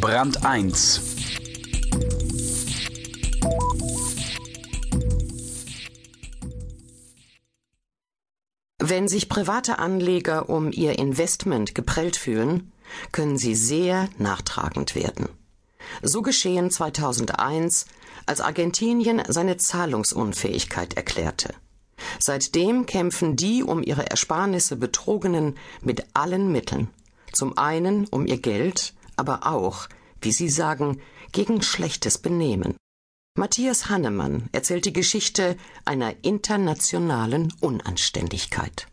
Brand 1 Wenn sich private Anleger um ihr Investment geprellt fühlen, können sie sehr nachtragend werden. So geschehen 2001, als Argentinien seine Zahlungsunfähigkeit erklärte. Seitdem kämpfen die um ihre Ersparnisse Betrogenen mit allen Mitteln. Zum einen um ihr Geld, aber auch, wie sie sagen, gegen schlechtes Benehmen. Matthias Hannemann erzählt die Geschichte einer internationalen Unanständigkeit.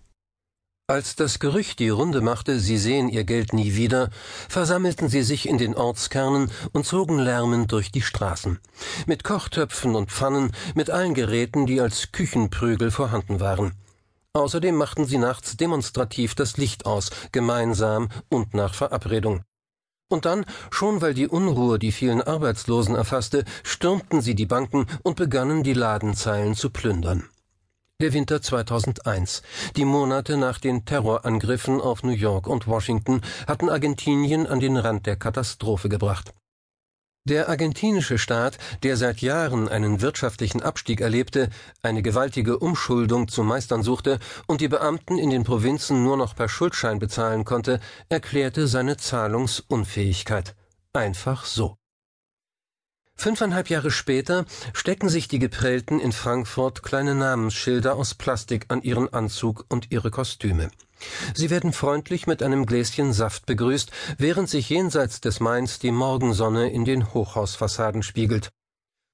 Als das Gerücht die Runde machte, sie sehen ihr Geld nie wieder, versammelten sie sich in den Ortskernen und zogen lärmend durch die Straßen. Mit Kochtöpfen und Pfannen, mit allen Geräten, die als Küchenprügel vorhanden waren. Außerdem machten sie nachts demonstrativ das Licht aus, gemeinsam und nach Verabredung. Und dann, schon weil die Unruhe die vielen Arbeitslosen erfasste, stürmten sie die Banken und begannen die Ladenzeilen zu plündern. Der Winter 2001, die Monate nach den Terrorangriffen auf New York und Washington, hatten Argentinien an den Rand der Katastrophe gebracht. Der argentinische Staat, der seit Jahren einen wirtschaftlichen Abstieg erlebte, eine gewaltige Umschuldung zu meistern suchte und die Beamten in den Provinzen nur noch per Schuldschein bezahlen konnte, erklärte seine Zahlungsunfähigkeit. Einfach so. Fünfeinhalb Jahre später stecken sich die Geprellten in Frankfurt kleine Namensschilder aus Plastik an ihren Anzug und ihre Kostüme. Sie werden freundlich mit einem Gläschen Saft begrüßt, während sich jenseits des Mains die Morgensonne in den Hochhausfassaden spiegelt.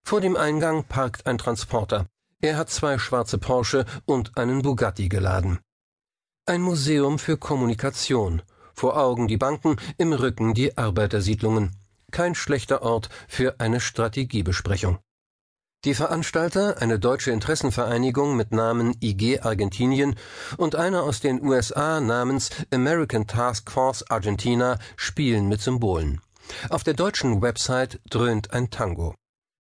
Vor dem Eingang parkt ein Transporter. Er hat zwei schwarze Porsche und einen Bugatti geladen. Ein Museum für Kommunikation. Vor Augen die Banken, im Rücken die Arbeitersiedlungen kein schlechter Ort für eine Strategiebesprechung. Die Veranstalter, eine deutsche Interessenvereinigung mit Namen IG Argentinien und einer aus den USA namens American Task Force Argentina, spielen mit Symbolen. Auf der deutschen Website dröhnt ein Tango.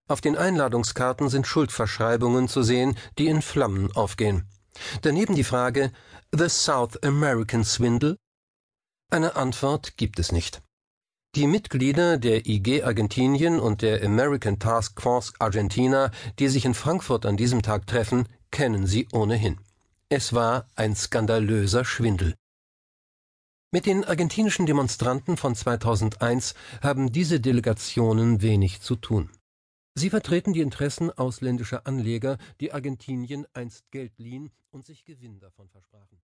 Auf den Einladungskarten sind Schuldverschreibungen zu sehen, die in Flammen aufgehen. Daneben die Frage The South American Swindle? Eine Antwort gibt es nicht. Die Mitglieder der IG Argentinien und der American Task Force Argentina, die sich in Frankfurt an diesem Tag treffen, kennen sie ohnehin. Es war ein skandalöser Schwindel. Mit den argentinischen Demonstranten von 2001 haben diese Delegationen wenig zu tun. Sie vertreten die Interessen ausländischer Anleger, die Argentinien einst Geld liehen und sich Gewinn davon versprachen